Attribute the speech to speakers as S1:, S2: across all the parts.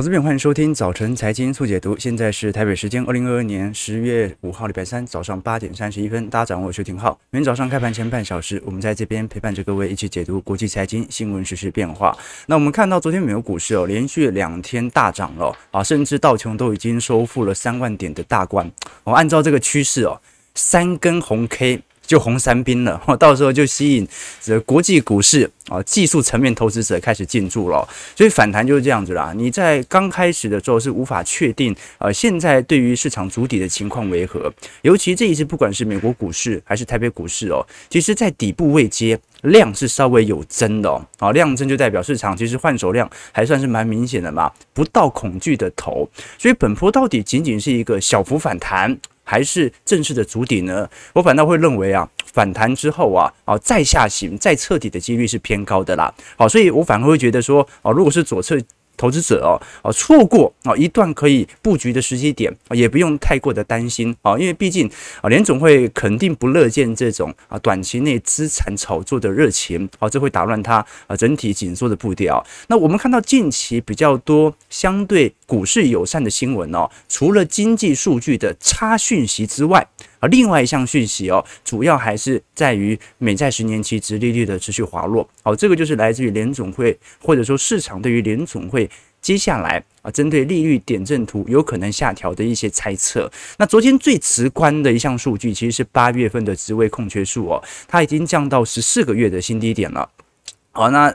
S1: 投资朋友，欢迎收听早晨财经速解读。现在是台北时间二零二二年十月五号礼拜三早上八点三十一分。大家掌握我是廷浩。每天早上开盘前半小时，我们在这边陪伴着各位一起解读国际财经新闻、时事变化。那我们看到昨天美国股市哦，连续两天大涨了啊，甚至道琼都已经收复了三万点的大关。我按照这个趋势哦，三根红 K。就红三兵了，到时候就吸引这国际股市啊技术层面投资者开始进驻了，所以反弹就是这样子啦。你在刚开始的时候是无法确定啊，现在对于市场主底的情况为何？尤其这一次不管是美国股市还是台北股市哦，其实在底部位接量是稍微有增的哦，啊量增就代表市场其实换手量还算是蛮明显的嘛，不到恐惧的头，所以本波到底仅仅是一个小幅反弹。还是正式的筑底呢？我反倒会认为啊，反弹之后啊，啊再下行、再彻底的几率是偏高的啦。好，所以我反而会觉得说，啊，如果是左侧。投资者哦，啊，错过啊一段可以布局的时机点啊，也不用太过的担心啊，因为毕竟啊联总会肯定不乐见这种啊短期内资产炒作的热情啊，这会打乱它啊整体紧缩的步调。那我们看到近期比较多相对股市友善的新闻哦，除了经济数据的差讯息之外。而另外一项讯息哦，主要还是在于美债十年期殖利率的持续滑落。好，这个就是来自于联总会，或者说市场对于联总会接下来啊，针对利率点阵图有可能下调的一些猜测。那昨天最直观的一项数据，其实是八月份的职位空缺数哦，它已经降到十四个月的新低点了。好，那。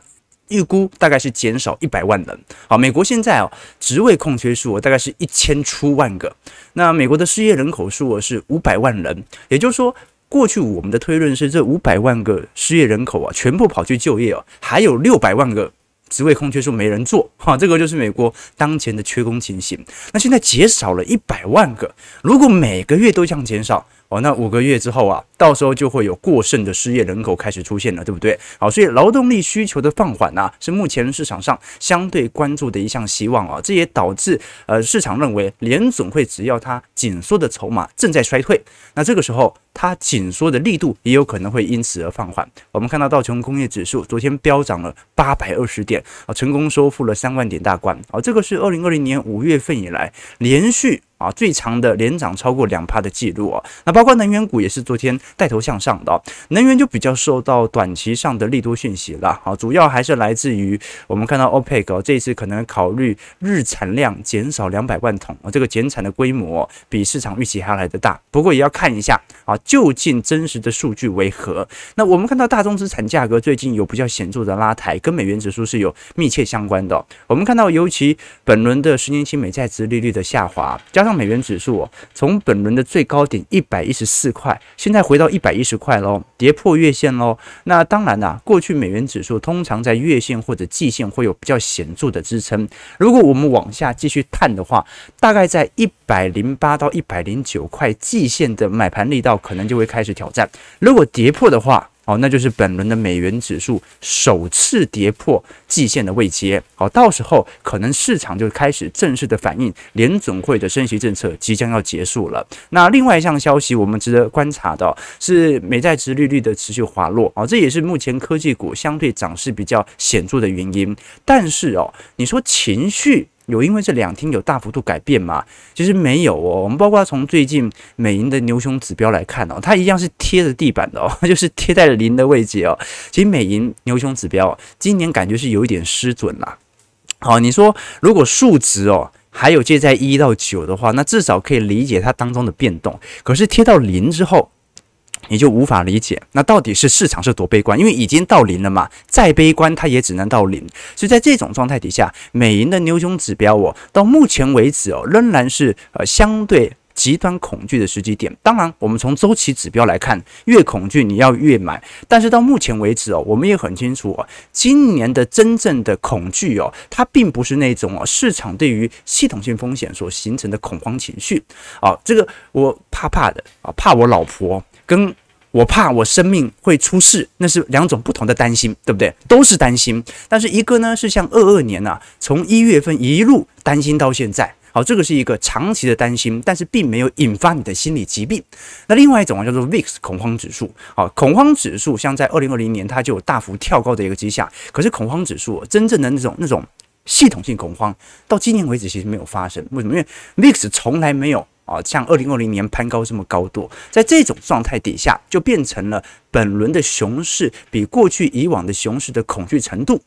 S1: 预估大概是减少一百万人。好，美国现在哦，职位空缺数大概是一千出万个。那美国的失业人口数是五百万人，也就是说，过去我们的推论是这五百万个失业人口啊，全部跑去就业哦，还有六百万个职位空缺数没人做。哈，这个就是美国当前的缺工情形。那现在减少了一百万个，如果每个月都这样减少。哦，那五个月之后啊，到时候就会有过剩的失业人口开始出现了，对不对？好，所以劳动力需求的放缓啊，是目前市场上相对关注的一项希望啊。这也导致呃，市场认为联总会只要它紧缩的筹码正在衰退，那这个时候它紧缩的力度也有可能会因此而放缓。我们看到道琼工业指数昨天飙涨了八百二十点啊，成功收复了三万点大关啊，这个是二零二零年五月份以来连续。啊，最长的连涨超过两趴的记录啊，那包括能源股也是昨天带头向上的，哦，能源就比较受到短期上的利多讯息了，好，主要还是来自于我们看到 OPEC 哦，这一次可能考虑日产量减少两百万桶啊，这个减产的规模比市场预期还要来得大，不过也要看一下啊，究竟真实的数据为何？那我们看到大宗资产价格最近有比较显著的拉抬，跟美元指数是有密切相关的，我们看到，尤其本轮的十年期美债殖利率的下滑，加上美元指数哦，从本轮的最高点一百一十四块，现在回到一百一十块喽，跌破月线喽。那当然啦，过去美元指数通常在月线或者季线会有比较显著的支撑。如果我们往下继续探的话，大概在一百零八到一百零九块季线的买盘力道可能就会开始挑战。如果跌破的话，好，那就是本轮的美元指数首次跌破季线的位阶。好，到时候可能市场就开始正式的反映联准会的升息政策即将要结束了。那另外一项消息，我们值得观察的是美债殖利率的持续滑落。啊，这也是目前科技股相对涨势比较显著的原因。但是哦，你说情绪？有因为这两天有大幅度改变吗？其实没有哦。我们包括从最近美银的牛熊指标来看哦，它一样是贴着地板的哦，就是贴在了零的位置哦。其实美银牛熊指标今年感觉是有一点失准啦。好，你说如果数值哦还有介在一到九的话，那至少可以理解它当中的变动。可是贴到零之后。你就无法理解，那到底是市场是多悲观？因为已经到零了嘛，再悲观它也只能到零。所以在这种状态底下，美银的牛熊指标哦，到目前为止哦，仍然是呃相对极端恐惧的时机点。当然，我们从周期指标来看，越恐惧你要越买。但是到目前为止哦，我们也很清楚哦，今年的真正的恐惧哦，它并不是那种哦市场对于系统性风险所形成的恐慌情绪啊，这个我怕怕的啊，怕我老婆。跟我怕我生命会出事，那是两种不同的担心，对不对？都是担心，但是一个呢是像二二年呐、啊，从一月份一路担心到现在，好，这个是一个长期的担心，但是并没有引发你的心理疾病。那另外一种啊叫做 VIX 恐慌指数，好，恐慌指数像在二零二零年它就有大幅跳高的一个迹象，可是恐慌指数真正的那种那种系统性恐慌，到今年为止其实没有发生。为什么？因为 VIX 从来没有啊像二零二零年攀高这么高度，在这种状态底下，就变成了本轮的熊市比过去以往的熊市的恐惧程度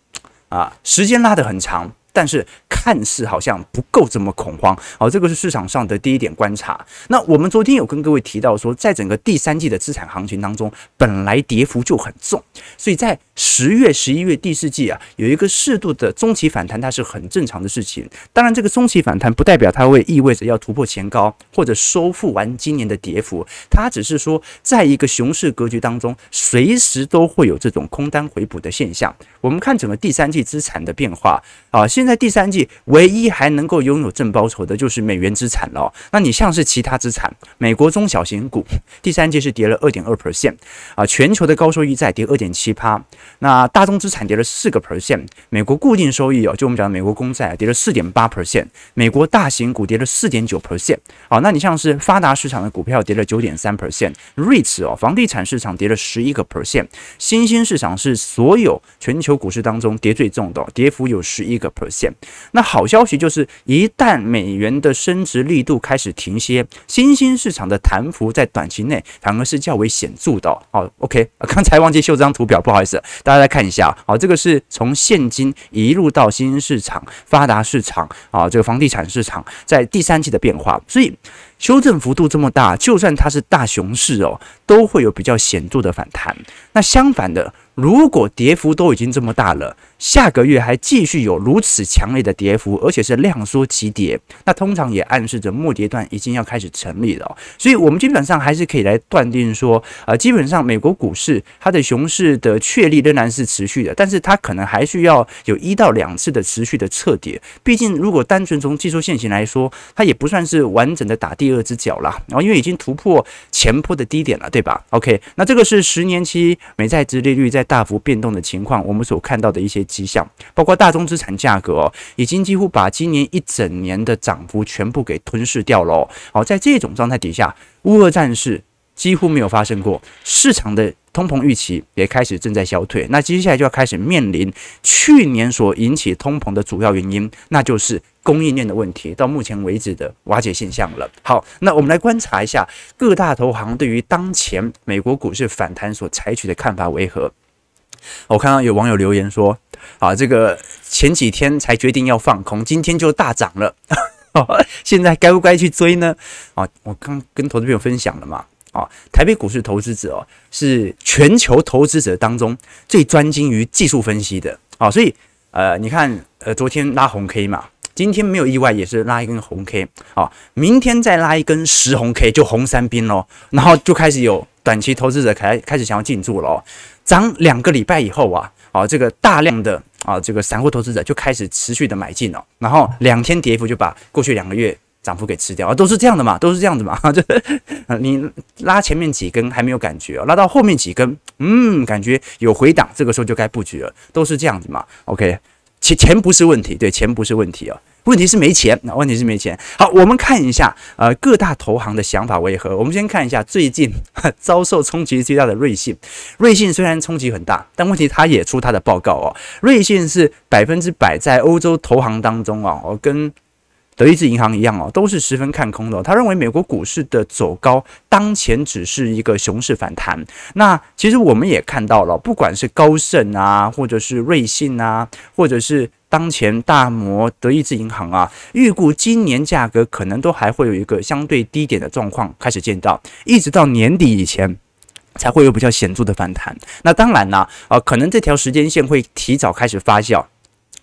S1: 啊时间拉得很长。但是看似好像不够这么恐慌，好，这个是市场上的第一点观察。那我们昨天有跟各位提到说，在整个第三季的资产行情当中，本来跌幅就很重，所以在十月、十一月第四季啊，有一个适度的中期反弹，它是很正常的事情。当然，这个中期反弹不代表它会意味着要突破前高或者收复完今年的跌幅，它只是说，在一个熊市格局当中，随时都会有这种空单回补的现象。我们看整个第三季资产的变化啊，现在第三季唯一还能够拥有正报酬的就是美元资产了。那你像是其他资产，美国中小型股第三季是跌了二点二 percent 啊，全球的高收益债跌二点七趴，那大宗资产跌了四个 percent，美国固定收益哦，就我们讲的美国公债跌了四点八 percent，美国大型股跌了四点九 percent 啊，那你像是发达市场的股票跌了九点三 percent，REITs 哦，房地产市场跌了十一个 percent，新兴市场是所有全球。股市当中跌最重的，跌幅有十一个 percent。那好消息就是，一旦美元的升值力度开始停歇，新兴市场的弹幅在短期内反而是较为显著的。哦，OK，刚才忘记秀这张图表，不好意思，大家来看一下。好，这个是从现金一路到新兴市场、发达市场啊，这个房地产市场在第三季的变化。所以修正幅度这么大，就算它是大熊市哦，都会有比较显著的反弹。那相反的。如果跌幅都已经这么大了，下个月还继续有如此强烈的跌幅，而且是量缩急跌，那通常也暗示着末跌段已经要开始成立了。所以，我们基本上还是可以来断定说，呃，基本上美国股市它的熊市的确立仍然是持续的，但是它可能还需要有一到两次的持续的测跌。毕竟，如果单纯从技术线型来说，它也不算是完整的打第二只脚了，然后因为已经突破前波的低点了，对吧？OK，那这个是十年期美债殖利率在大幅变动的情况，我们所看到的一些迹象，包括大宗资产价格哦，已经几乎把今年一整年的涨幅全部给吞噬掉了哦。好，在这种状态底下，乌俄战事几乎没有发生过，市场的通膨预期也开始正在消退。那接下来就要开始面临去年所引起通膨的主要原因，那就是供应链的问题，到目前为止的瓦解现象了。好，那我们来观察一下各大投行对于当前美国股市反弹所采取的看法为何。我看到有网友留言说：“啊，这个前几天才决定要放空，今天就大涨了，现在该不该去追呢？”啊，我刚跟投资朋友分享了嘛，啊，台北股市投资者哦，是全球投资者当中最专精于技术分析的，啊，所以呃，你看，呃，昨天拉红 K 嘛，今天没有意外也是拉一根红 K，啊，明天再拉一根十红 K 就红三兵喽，然后就开始有短期投资者开开始想要进驻了哦。涨两个礼拜以后啊，啊，这个大量的啊，这个散户投资者就开始持续的买进了，然后两天跌幅就把过去两个月涨幅给吃掉啊，都是这样的嘛，都是这样子嘛，就你拉前面几根还没有感觉，拉到后面几根，嗯，感觉有回档，这个时候就该布局了，都是这样子嘛，OK，钱钱不是问题，对，钱不是问题啊。问题是没钱，那问题是没钱。好，我们看一下，呃，各大投行的想法为何？我们先看一下最近 遭受冲击最大的瑞信。瑞信虽然冲击很大，但问题它也出它的报告哦。瑞信是百分之百在欧洲投行当中啊，哦，跟。德意志银行一样哦，都是十分看空的。他认为美国股市的走高，当前只是一个熊市反弹。那其实我们也看到了，不管是高盛啊，或者是瑞信啊，或者是当前大摩德意志银行啊，预估今年价格可能都还会有一个相对低点的状况开始见到，一直到年底以前才会有比较显著的反弹。那当然呢，啊，可能这条时间线会提早开始发酵。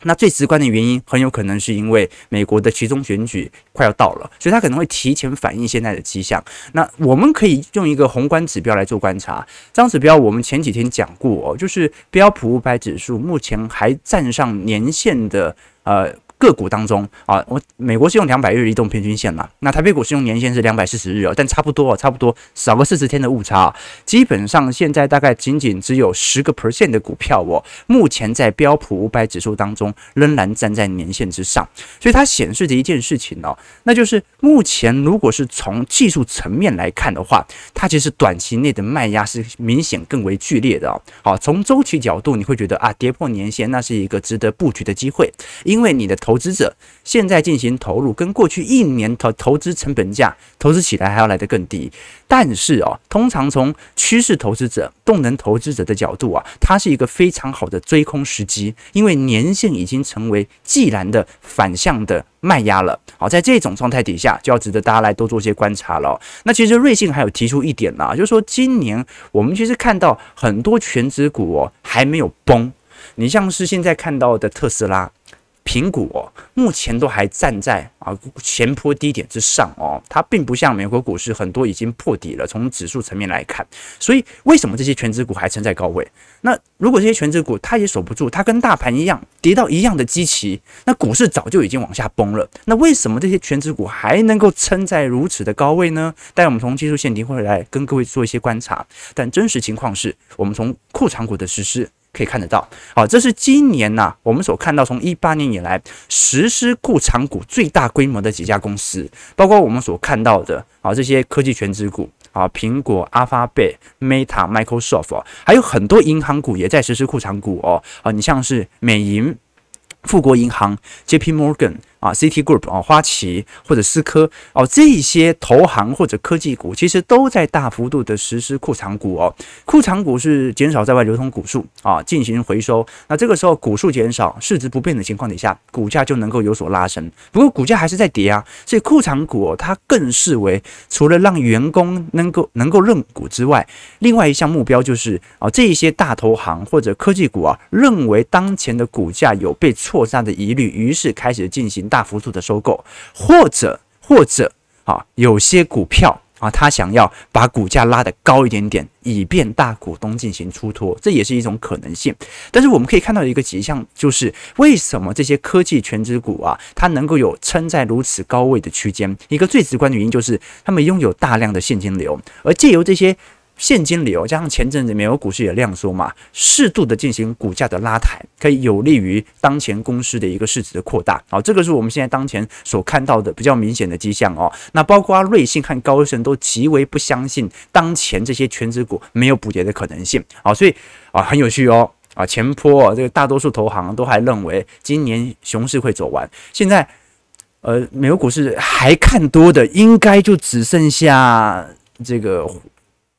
S1: 那最直观的原因，很有可能是因为美国的集中选举快要到了，所以它可能会提前反映现在的迹象。那我们可以用一个宏观指标来做观察，这张指标我们前几天讲过哦，就是标普五百指数目前还站上年线的呃个股当中啊，我美国是用两百日移动平均线嘛，那台北股是用年线是两百四十日哦，但差不多哦，差不多少个四十天的误差，基本上现在大概仅仅只有十个 percent 的股票哦，目前在标普五百指数当中仍然站在年线之上，所以它显示的一件事情哦，那就是目前如果是从技术层面来看的话，它其实短期内的卖压是明显更为剧烈的哦。好，从周期角度你会觉得啊，跌破年线那是一个值得布局的机会，因为你的投资者现在进行投入，跟过去一年投投资成本价投资起来还要来得更低。但是哦，通常从趋势投资者、动能投资者的角度啊，它是一个非常好的追空时机，因为年线已经成为既然的反向的卖压了。好，在这种状态底下，就要值得大家来多做些观察了。那其实瑞信还有提出一点啦，就是说今年我们其实看到很多全值股哦还没有崩。你像是现在看到的特斯拉、苹果，目前都还站在啊前坡低点之上哦，它并不像美国股市很多已经破底了。从指数层面来看，所以为什么这些全值股还撑在高位？那如果这些全值股它也守不住，它跟大盘一样跌到一样的基期，那股市早就已经往下崩了。那为什么这些全值股还能够撑在如此的高位呢？待我们从技术线型会来跟各位做一些观察，但真实情况是我们从库藏股的实施。可以看得到，好，这是今年呐、我们所看到从一八年以来实施库藏股最大规模的几家公司，包括我们所看到的啊这些科技全职股啊，苹果、阿法贝、Meta、Microsoft，还有很多银行股也在实施库藏股哦，啊，你像是美银、富国银行、JP Morgan。啊，CT Group 啊，花旗或者思科哦，这些投行或者科技股其实都在大幅度的实施库藏股哦。库藏股是减少在外流通股数啊，进行回收。那这个时候股数减少，市值不变的情况底下，股价就能够有所拉升。不过股价还是在跌啊，所以库藏股哦，它更视为除了让员工能够能够认股之外，另外一项目标就是啊，这一些大投行或者科技股啊，认为当前的股价有被错杀的疑虑，于是开始进行。大幅度的收购，或者或者啊，有些股票啊，他想要把股价拉得高一点点，以便大股东进行出脱，这也是一种可能性。但是我们可以看到一个迹象，就是为什么这些科技全值股啊，它能够有撑在如此高位的区间？一个最直观的原因就是，他们拥有大量的现金流，而借由这些。现金流加上前阵子美国股市也量缩嘛，适度的进行股价的拉抬，可以有利于当前公司的一个市值的扩大。好，这个是我们现在当前所看到的比较明显的迹象哦。那包括瑞信和高盛都极为不相信当前这些全值股没有补跌的可能性。好，所以啊很有趣哦啊前波这个大多数投行都还认为今年熊市会走完，现在呃美国股市还看多的应该就只剩下这个。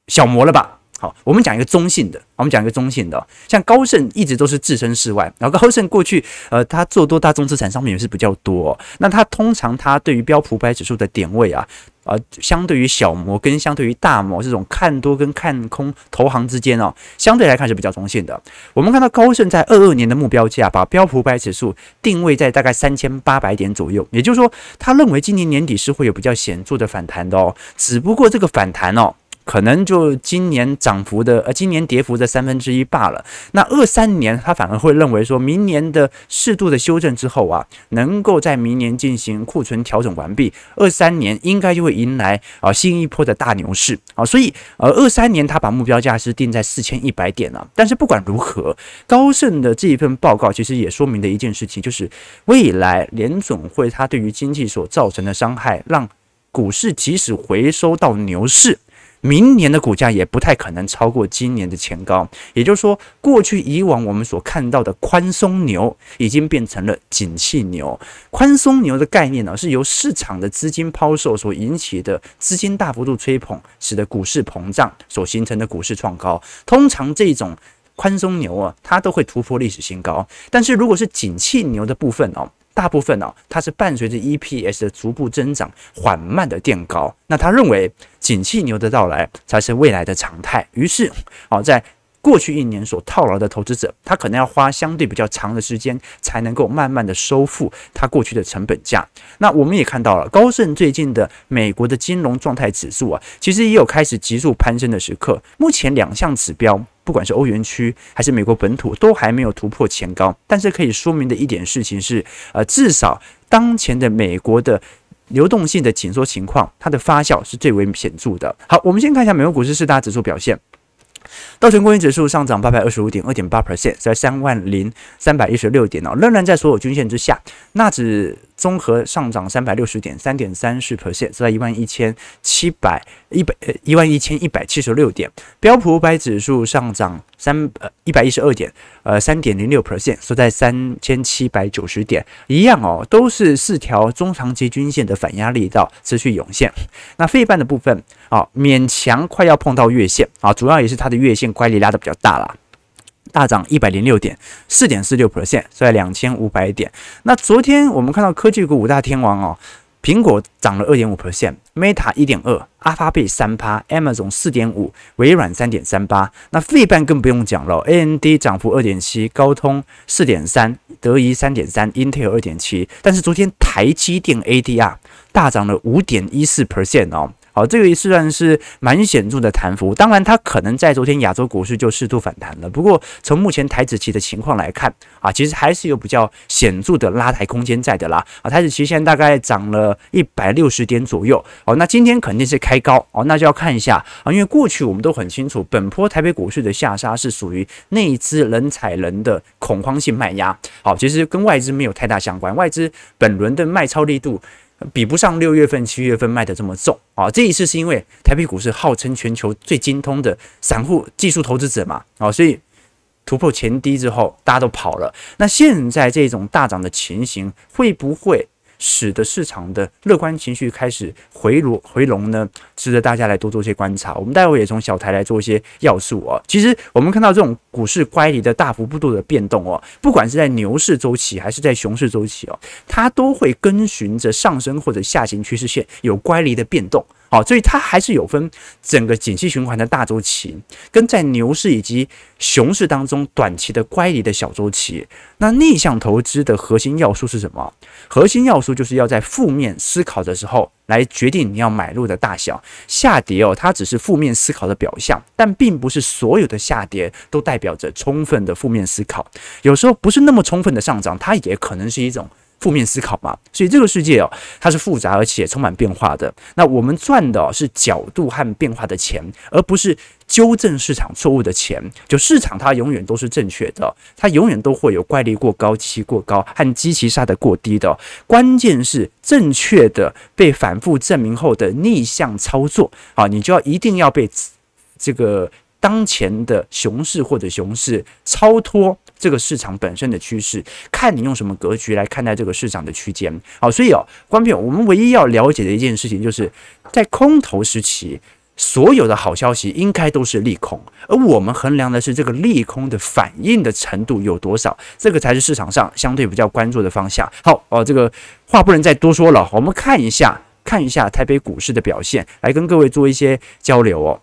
S1: 小魔了吧？好，我们讲一个中性的，我们讲一个中性的，像高盛一直都是置身事外。然后高盛过去，呃，他做多大宗资产商品也是比较多。那他通常他对于标普五百指数的点位啊，呃，相对于小摩跟相对于大摩这种看多跟看空投行之间哦，相对来看是比较中性的。我们看到高盛在二二年的目标价，把标普五百指数定位在大概三千八百点左右，也就是说，他认为今年年底是会有比较显著的反弹的哦。只不过这个反弹哦。可能就今年涨幅的，呃，今年跌幅的三分之一罢了。那二三年他反而会认为说，明年的适度的修正之后啊，能够在明年进行库存调整完毕，二三年应该就会迎来啊新一波的大牛市啊。所以呃，二三年他把目标价是定在四千一百点了。但是不管如何，高盛的这一份报告其实也说明了一件事情，就是未来联准会它对于经济所造成的伤害，让股市即使回收到牛市。明年的股价也不太可能超过今年的前高，也就是说，过去以往我们所看到的宽松牛已经变成了景气牛。宽松牛的概念呢，是由市场的资金抛售所引起的资金大幅度吹捧，使得股市膨胀所形成的股市创高。通常这种宽松牛啊，它都会突破历史新高。但是如果是景气牛的部分哦。大部分呢、它是伴随着 EPS 的逐步增长，缓慢的垫高。那他认为，景气牛的到来才是未来的常态。于是，哦，在过去一年所套牢的投资者，他可能要花相对比较长的时间，才能够慢慢的收复他过去的成本价。那我们也看到了，高盛最近的美国的金融状态指数啊，其实也有开始急速攀升的时刻。目前两项指标。不管是欧元区还是美国本土，都还没有突破前高。但是可以说明的一点事情是，呃，至少当前的美国的流动性的紧缩情况，它的发酵是最为显著的。好，我们先看一下美国股市四大指数表现。道琼工业指数上涨八百二十五点二点八 percent，在三万零三百一十六点哦，仍然在所有均线之下。纳指综合上涨三百六十点三点三四 percent，在一万一千七百一百呃一万一千一百七十六点。标普五百指数上涨三呃一百一十二点呃三点零六 percent，收在三千七百九十点。一样哦，都是四条中长期均线的反压力道持续涌现。那费半的部分啊、哦，勉强快要碰到月线啊、主要也是它的月线乖离拉的比较大啦。大涨一百零六点，四点四六 percent，在两千五百点。那昨天我们看到科技股五大天王哦，苹果涨了二点五 percent，Meta 一点二，阿发贝三趴，Amazon 四点五，微软三点三八。那费半更不用讲了，AMD 涨幅二点七，高通四点三，德仪三点三，Intel 二点七。但是昨天台积电 ADR 大涨了五点一四 percent 哦。好，这个也算是蛮显著的弹幅。当然，它可能在昨天亚洲股市就适度反弹了。不过，从目前台指期的情况来看，啊，其实还是有比较显著的拉抬空间在的啦。啊，台指期现在大概涨了一百六十点左右。哦，那今天肯定是开高。哦，那就要看一下啊，因为过去我们都很清楚，本波台北股市的下杀是属于内资人踩人的恐慌性卖压。好，其实跟外资没有太大相关，外资本轮的卖超力度。比不上六月份、七月份卖的这么重啊！这一次是因为台币股市号称全球最精通的散户技术投资者嘛，啊，所以突破前低之后，大家都跑了。那现在这种大涨的情形会不会？使得市场的乐观情绪开始回落回笼呢，值得大家来多做些观察。我们待会也从小台来做一些要素哦。其实我们看到这种股市乖离的大幅度的变动哦，不管是在牛市周期还是在熊市周期哦，它都会跟循着上升或者下行趋势线有乖离的变动。好，所以它还是有分整个景气循环的大周期，跟在牛市以及熊市当中短期的乖离的小周期。那逆向投资的核心要素是什么？核心要素就是要在负面思考的时候来决定你要买入的大小。下跌哦，它只是负面思考的表象，但并不是所有的下跌都代表着充分的负面思考。有时候不是那么充分的上涨，它也可能是一种。负面思考嘛，所以这个世界哦，它是复杂而且充满变化的。那我们赚的是角度和变化的钱，而不是纠正市场错误的钱。就市场它永远都是正确的，它永远都会有怪力过高、期过高和机器杀得过低的。关键是正确的被反复证明后的逆向操作啊，你就要一定要被这个当前的熊市或者熊市超脱。这个市场本身的趋势，看你用什么格局来看待这个市场的区间。好，所以哦，观众朋友，我们唯一要了解的一件事情，就是在空头时期，所有的好消息应该都是利空，而我们衡量的是这个利空的反应的程度有多少，这个才是市场上相对比较关注的方向。好哦，这个话不能再多说了，我们看一下，看一下台北股市的表现，来跟各位做一些交流哦。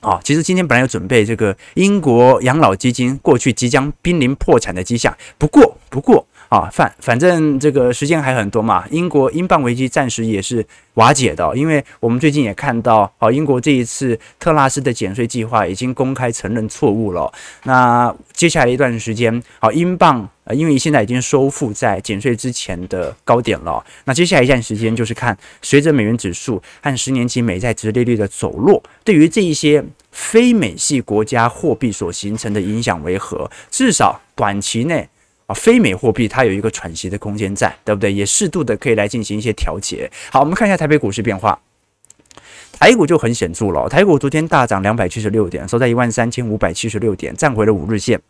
S1: 啊、其实今天本来有准备这个英国养老基金过去即将濒临破产的迹象，不过不过啊，反反正这个时间还很多嘛，英国英镑危机暂时也是瓦解的，因为我们最近也看到，啊，英国这一次特拉斯的减税计划已经公开承认错误了。那接下来一段时间，好，英镑呃，因为现在已经收复在减税之前的高点了。那接下来一段时间就是看，随着美元指数和十年期美债殖利率的走弱，对于这一些非美系国家货币所形成的影响为何？至少短期内。啊，非美货币它有一个喘息的空间在，对不对？也适度的可以来进行一些调节。好，我们看一下台北股市变化，台股就很显著了。台股昨天大涨两百七十六点，收在一万三千五百七十六点，站回了五日线。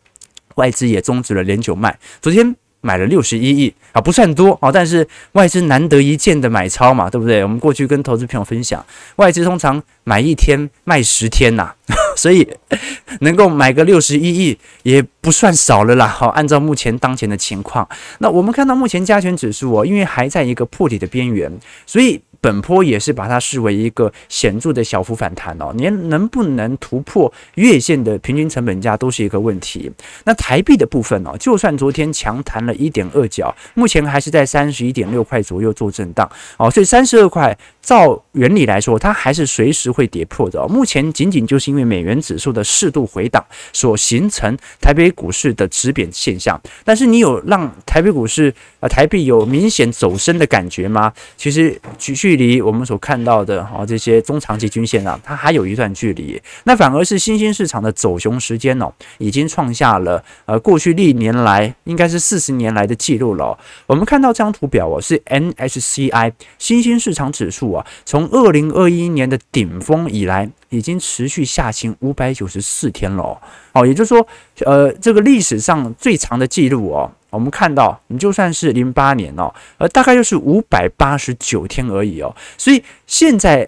S1: 外资也终止了连九卖，昨天买了六十一亿啊，不算多啊，但是外资难得一见的买超嘛，对不对？我们过去跟投资朋友分享，外资通常买一天卖十天呐、所以能够买个六十一亿也不算少了啦。好，按照目前当前的情况，那我们看到目前加权指数哦，因为还在一个破底的边缘，所以。本波也是把它视为一个显著的小幅反弹哦，您能不能突破月线的平均成本价都是一个问题。那台币的部分哦，就算昨天强弹了一点二角，目前还是在三十一点六块左右做震荡哦，所以三十二块照原理来说，它还是随时会跌破的。目前仅仅就是因为美元指数的适度回档所形成台北股市的止贬现象。但是你有让台北股市啊、呃、台币有明显走升的感觉吗？其实距距离我们所看到的啊、哦、这些中长期均线啊，它还有一段距离。那反而是新兴市场的走熊时间哦，已经创下了呃过去历年来应该是四十年来的记录了、哦。我们看到这张图表哦，是 N H C I 新兴市场指数啊，从二零二一年的顶峰以来，已经持续下行五百九十四天了哦。也就是说，呃，这个历史上最长的记录哦，我们看到，你就算是零八年哦，呃，大概就是五百八十九天而已哦。所以现在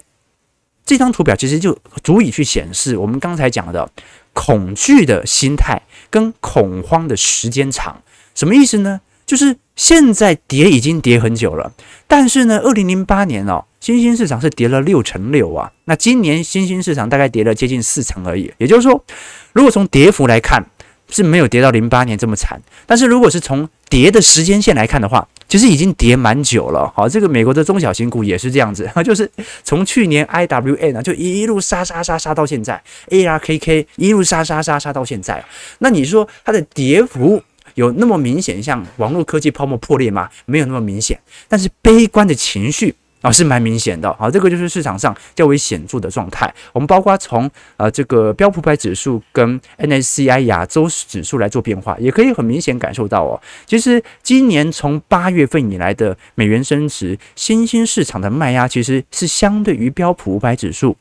S1: 这张图表其实就足以去显示我们刚才讲的恐惧的心态跟恐慌的时间长，什么意思呢？就是现在跌已经跌很久了，但是呢，二零零八年哦，新兴市场是跌了六成六啊，那今年新兴市场大概跌了接近四成而已。也就是说，如果从跌幅来看，是没有跌到零八年这么惨，但是如果是从跌的时间线来看的话，其实已经跌蛮久了。好，这个美国的中小型股也是这样子，就是从去年 IWM 啊，就一路杀杀杀杀到现在，ARKK 一路杀杀杀杀到现在。那你说它的跌幅？有那么明显像网络科技泡沫破裂吗？没有那么明显，但是悲观的情绪啊是蛮明显的。好，这个就是市场上较为显著的状态。我们包括从呃这个标普五百指数跟 N S C I 亚洲指数来做变化，也可以很明显感受到哦。其实今年从八月份以来的美元升值，新兴市场的卖压其实是相对于标普五百指数。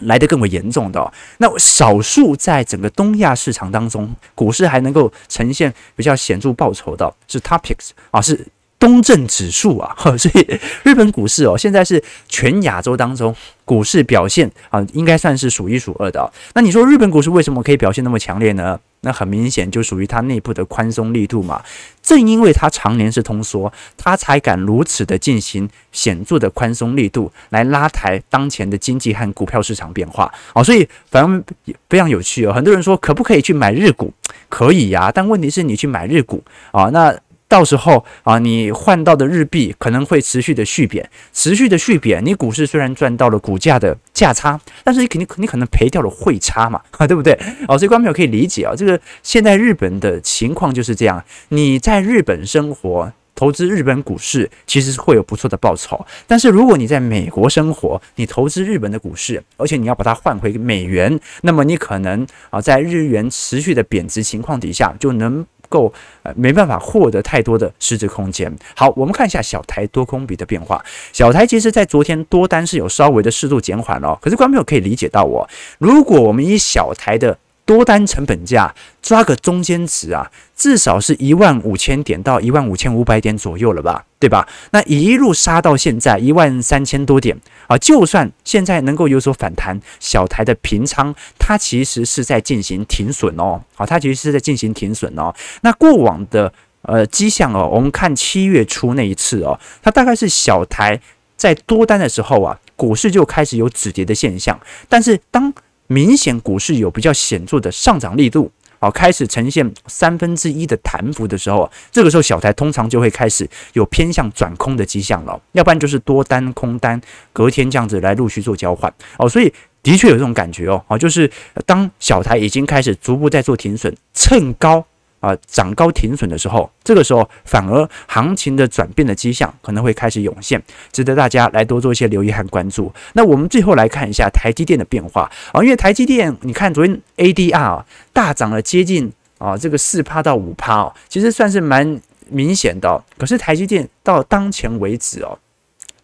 S1: 来得更为严重的，那少数在整个东亚市场当中，股市还能够呈现比较显著报酬的是 Topics 啊，是东证指数啊，所以日本股市哦，现在是全亚洲当中股市表现啊，应该算是数一数二的。那你说日本股市为什么可以表现那么强烈呢？那很明显就属于它内部的宽松力度嘛。正因为它常年是通缩，它才敢如此的进行显著的宽松力度来拉抬当前的经济和股票市场变化哦。所以反正非常有趣哦。很多人说可不可以去买日股？可以呀，但问题是你去买日股啊，那。到时候啊，你换到的日币可能会持续的续贬，持续的续贬，你股市虽然赚到了股价的价差，但是你肯定你可能赔掉了汇差嘛，啊 对不对？哦，所以观众朋友可以理解啊，这个现在日本的情况就是这样，你在日本生活，投资日本股市其实是会有不错的报酬，但是如果你在美国生活，你投资日本的股市，而且你要把它换回美元，那么你可能啊在日元持续的贬值情况底下就能。够呃没办法获得太多的实质空间。好，我们看一下小台多空比的变化。小台其实在昨天多单是有稍微的适度减缓了，可是观众朋友可以理解到我，如果我们以小台的。多单成本价抓个中间值啊，至少是一万五千点到一万五千五百点左右了吧，对吧？那一路杀到现在一万三千多点啊，就算现在能够有所反弹，小台的平仓它其实是在进行停损哦，好，它其实是在进行停损哦。那过往的呃迹象哦，我们看七月初那一次哦，它大概是小台在多单的时候啊，股市就开始有止跌的现象，但是当明显股市有比较显著的上涨力度，好，开始呈现三分之一的弹幅的时候，这个时候小台通常就会开始有偏向转空的迹象了，要不然就是多单空单隔天这样子来陆续做交换哦，所以的确有这种感觉哦，好，就是当小台已经开始逐步在做停损，趁高。啊，涨高停损的时候，这个时候反而行情的转变的迹象可能会开始涌现，值得大家来多做一些留意和关注。那我们最后来看一下台积电的变化啊，因为台积电，你看昨天 ADR 大涨了接近啊这个四趴到五趴哦，其实算是蛮明显的。可是台积电到当前为止哦，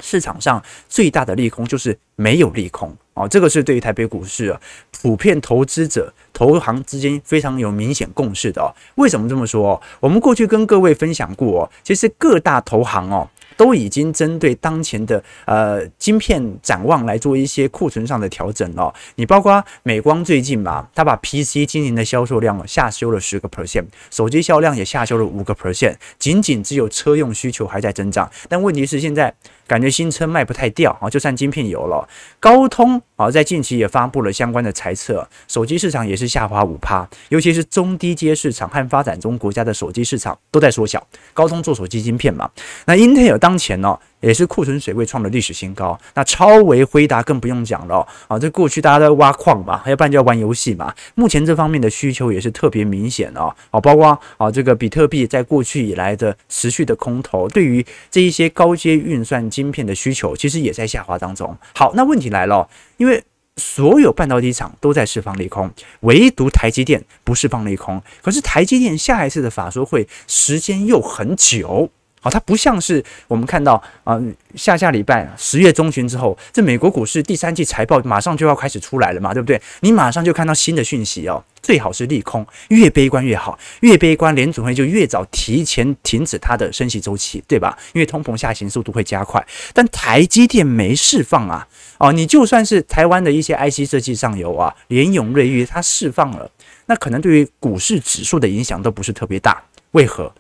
S1: 市场上最大的利空就是没有利空。哦，这个是对于台北股市啊，普遍投资者、投行之间非常有明显共识的哦。为什么这么说？我们过去跟各位分享过哦，其实各大投行哦。都已经针对当前的呃晶片展望来做一些库存上的调整了。你包括美光最近嘛，它把 PC 今年的销售量下修了十个 percent，手机销量也下修了五个 percent，仅仅只有车用需求还在增长。但问题是现在感觉新车卖不太掉啊，就算晶片有了，高通啊在近期也发布了相关的猜测，手机市场也是下滑五趴，尤其是中低阶市场和发展中国家的手机市场都在缩小。高通做手机晶片嘛，那英特尔当当前呢，也是库存水位创了历史新高。那超微、辉达更不用讲了啊，这过去大家都在挖矿嘛，要不然就要玩游戏嘛。目前这方面的需求也是特别明显哦，啊，包括啊这个比特币在过去以来的持续的空头，对于这一些高阶运算晶片的需求，其实也在下滑当中。好，那问题来了，因为所有半导体厂都在释放利空，唯独台积电不释放利空。可是台积电下一次的法说会时间又很久。好，它不像是我们看到啊、下下礼拜十月中旬之后，这美国股市第三季财报马上就要开始出来了嘛，对不对？你马上就看到新的讯息哦，最好是利空，越悲观越好，越悲观联总会就越早提前停止它的升息周期，对吧？因为通膨下行速度会加快。但台积电没释放啊，哦，你就算是台湾的一些 IC 设计上游啊，联咏、瑞昱它释放了，那可能对于股市指数的影响都不是特别大，为何？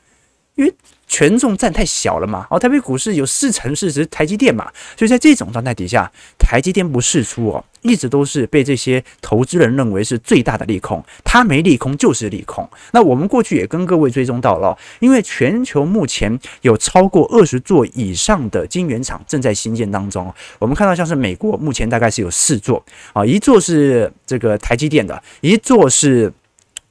S1: 因为权重占太小了嘛，哦，台北股市有四成市值台积电嘛，所以在这种状态底下，台积电不释出哦，一直都是被这些投资人认为是最大的利空，它没利空就是利空。那我们过去也跟各位追踪到了，因为全球目前有超过二十座以上的晶圆厂正在新建当中，我们看到像是美国目前大概是有四座啊，一座是这个台积电的，一座是。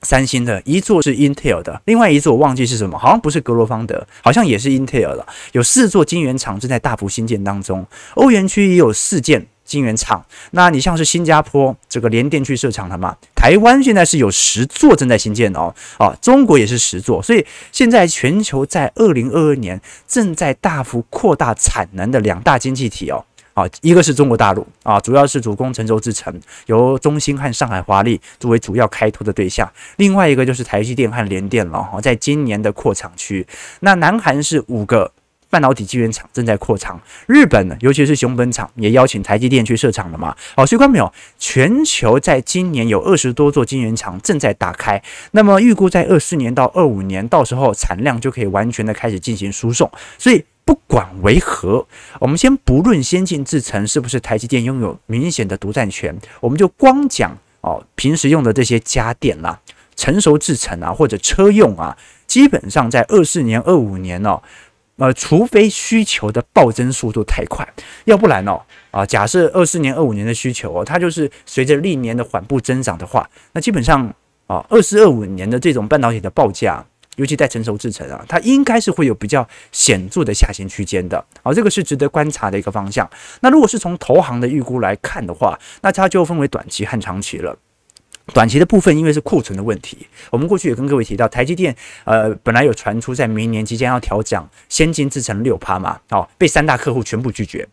S1: 三星的一座是 Intel 的，另外一座我忘记是什么，好像不是格罗方德，好像也是 Intel 的。有四座晶圆厂正在大幅新建当中，欧元区也有四件晶圆厂。那你像是新加坡这个联电去设厂了嘛？台湾现在是有十座正在新建哦，啊，中国也是十座。所以现在全球在二零二二年正在大幅扩大产能的两大经济体哦。啊，一个是中国大陆啊，主要是主攻成州之城，由中兴和上海华丽作为主要开拓的对象。另外一个就是台积电和联电了哈，在今年的扩厂区。那南韩是五个半导体晶圆厂正在扩厂，日本呢，尤其是熊本厂也邀请台积电去设厂了嘛。好，所以看没有，全球在今年有二十多座晶圆厂正在打开。那么预估在二四年到二五年，到时候产量就可以完全的开始进行输送。所以。不管为何，我们先不论先进制程是不是台积电拥有明显的独占权，我们就光讲哦，平时用的这些家电啦、成熟制程啊或者车用啊，基本上在二四年、二五年哦，呃，除非需求的暴增速度太快，要不然哦啊，假设二四年、二五年的需求哦，它就是随着历年的缓步增长的话，那基本上啊，二四、二五年的这种半导体的报价。尤其在成熟制程啊，它应该是会有比较显著的下行区间的，好，这个是值得观察的一个方向。那如果是从投行的预估来看的话，那它就分为短期和长期了。短期的部分，因为是库存的问题，我们过去也跟各位提到，台积电呃本来有传出在明年即将要调涨先进制程六趴嘛，好，被三大客户全部拒绝，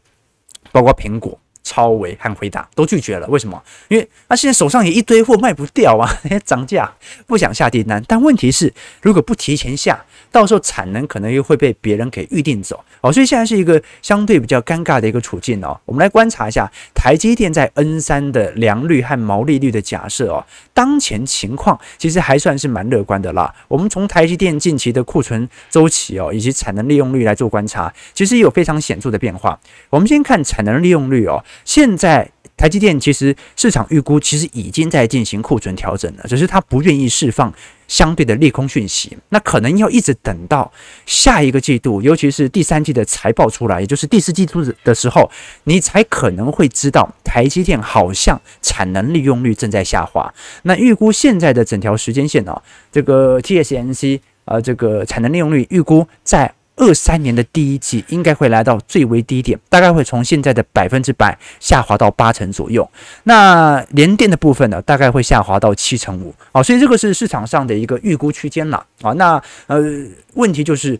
S1: 包括苹果。超微和回答都拒绝了，为什么？因为他现在手上也一堆货卖不掉啊，涨价不想下订单。但问题是，如果不提前下，到时候产能可能又会被别人给预定走哦，所以现在是一个相对比较尴尬的一个处境哦。我们来观察一下台积电在 N 三的良率和毛利率的假设哦，当前情况其实还算是蛮乐观的啦。我们从台积电近期的库存周期哦，以及产能利用率来做观察，其实也有非常显著的变化。我们先看产能利用率哦。现在台积电其实市场预估其实已经在进行库存调整了，只是它不愿意释放相对的利空讯息，那可能要一直等到下一个季度，尤其是第三季的财报出来，也就是第四季度的时候，你才可能会知道台积电好像产能利用率正在下滑。那预估现在的整条时间线啊，这个 TSMC 啊，这个产能利用率预估在。二三年的第一季应该会来到最为低点，大概会从现在的百分之百下滑到八成左右。那联电的部分呢，大概会下滑到七成五。啊，所以这个是市场上的一个预估区间了。啊，那呃，问题就是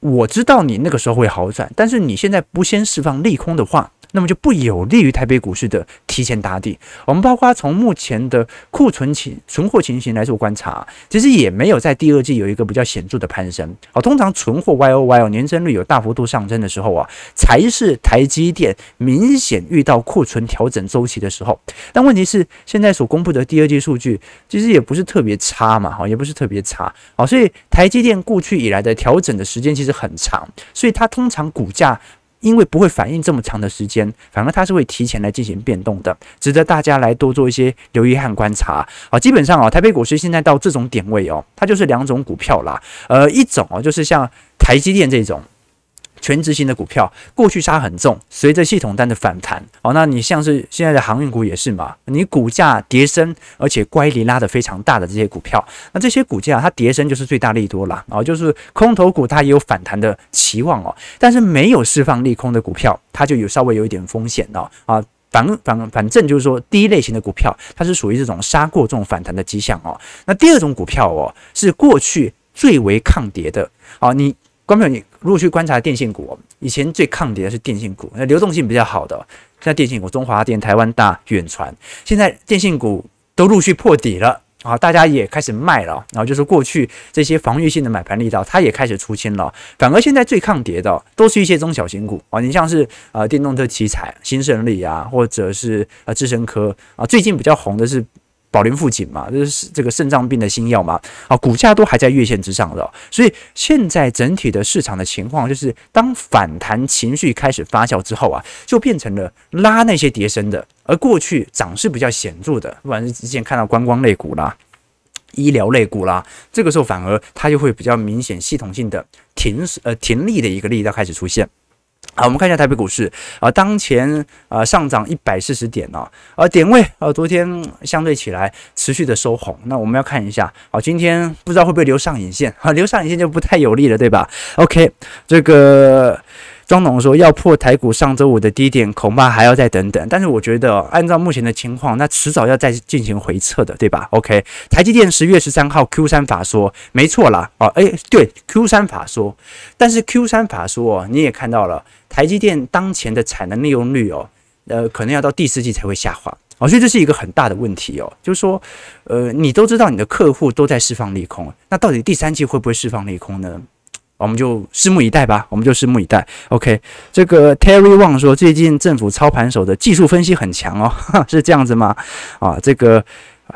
S1: 我知道你那个时候会好转，但是你现在不先释放利空的话。那么就不有利于台北股市的提前打底。我们包括从目前的库存情、存货情形来做观察，其实也没有在第二季有一个比较显著的攀升。好，通常存货 Y O Y 哦，年增率有大幅度上升的时候啊，才是台积电明显遇到库存调整周期的时候。但问题是，现在所公布的第二季数据其实也不是特别差嘛，哈，也不是特别差。好，所以台积电过去以来的调整的时间其实很长，所以它通常股价。因为不会反应这么长的时间，反而它是会提前来进行变动的，值得大家来多做一些留意和观察。好，基本上啊，台北股市现在到这种点位哦，它就是两种股票啦。呃，一种哦，就是像台积电这种，权值型的股票过去杀很重，随着系统单的反弹，哦，那你像是现在的航运股也是嘛，你股价跌升，而且乖离拉得非常大的这些股票，那这些股价它跌升就是最大利多啦。哦，就是空头股它也有反弹的期望哦，但是没有释放利空的股票，它就有稍微有一点风险哦，啊，反反反正就是说第一类型的股票，它是属于这种杀过重反弹的迹象哦，那第二种股票哦，是过去最为抗跌的，哦，你。观众朋友，你如果去观察电信股，以前最抗跌的是电信股，那流动性比较好的，现在电信股，中华电、台湾大、远传，现在电信股都陆续破底了啊，大家也开始卖了，然后就是过去这些防御性的买盘力道，它也开始出清了，反而现在最抗跌的都是一些中小型股啊，你像是呃电动车奇才、新胜利啊，或者是呃智深科啊，最近比较红的是。宝林富锦嘛，就是这个肾脏病的新药嘛，啊，股价都还在月线之上的，所以现在整体的市场的情况就是，当反弹情绪开始发酵之后啊，就变成了拉那些跌升的，而过去涨势比较显著的，不管是之前看到观光类股啦、医疗类股啦，这个时候反而它就会比较明显系统性的停呃停利的一个力道开始出现。好，我们看一下台北股市啊，当前啊上涨一百四十点哦，啊点位啊昨天相对起来持续的收红，那我们要看一下，好，今天不知道会不会留上影线啊，留上影线就不太有利了，对吧？OK，这个。庄董说要破台股上周五的低点，恐怕还要再等等。但是我觉得，按照目前的情况，那迟早要再进行回测的，对吧？OK，台积电十月十三号 Q 三法说，没错啦。哦，哎，对，Q 三法说，但是 Q 三法说哦，你也看到了，台积电当前的产能利用率哦，呃，可能要到第四季才会下滑。哦，所以这是一个很大的问题哦，就是说，呃，你都知道你的客户都在释放利空，那到底第三季会不会释放利空呢？我们就拭目以待吧，我们就拭目以待。OK，这个 Terry Wang 说，最近政府操盘手的技术分析很强哦，是这样子吗？啊，这个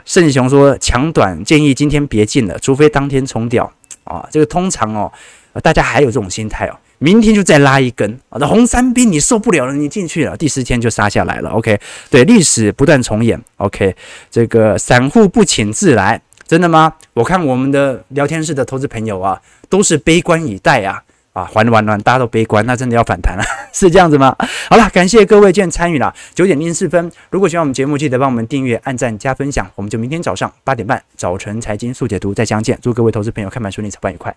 S1: 盛雄说，强短建议今天别进了，除非当天冲掉啊。这个通常哦，大家还有这种心态哦，明天就再拉一根啊，那红三兵你受不了了，你进去了，第四天就杀下来了。OK，对，历史不断重演。OK，这个散户不请自来。真的吗？我看我们的聊天室的投资朋友啊，都是悲观以待啊啊，还完完，大家都悲观，那真的要反弹了，是这样子吗？好了，感谢各位今天参与了，九点零四分，如果喜欢我们节目，记得帮我们订阅、按赞、加分享，我们就明天早上八点半早晨财经速解读再相见，祝各位投资朋友看盘顺利，操盘愉快。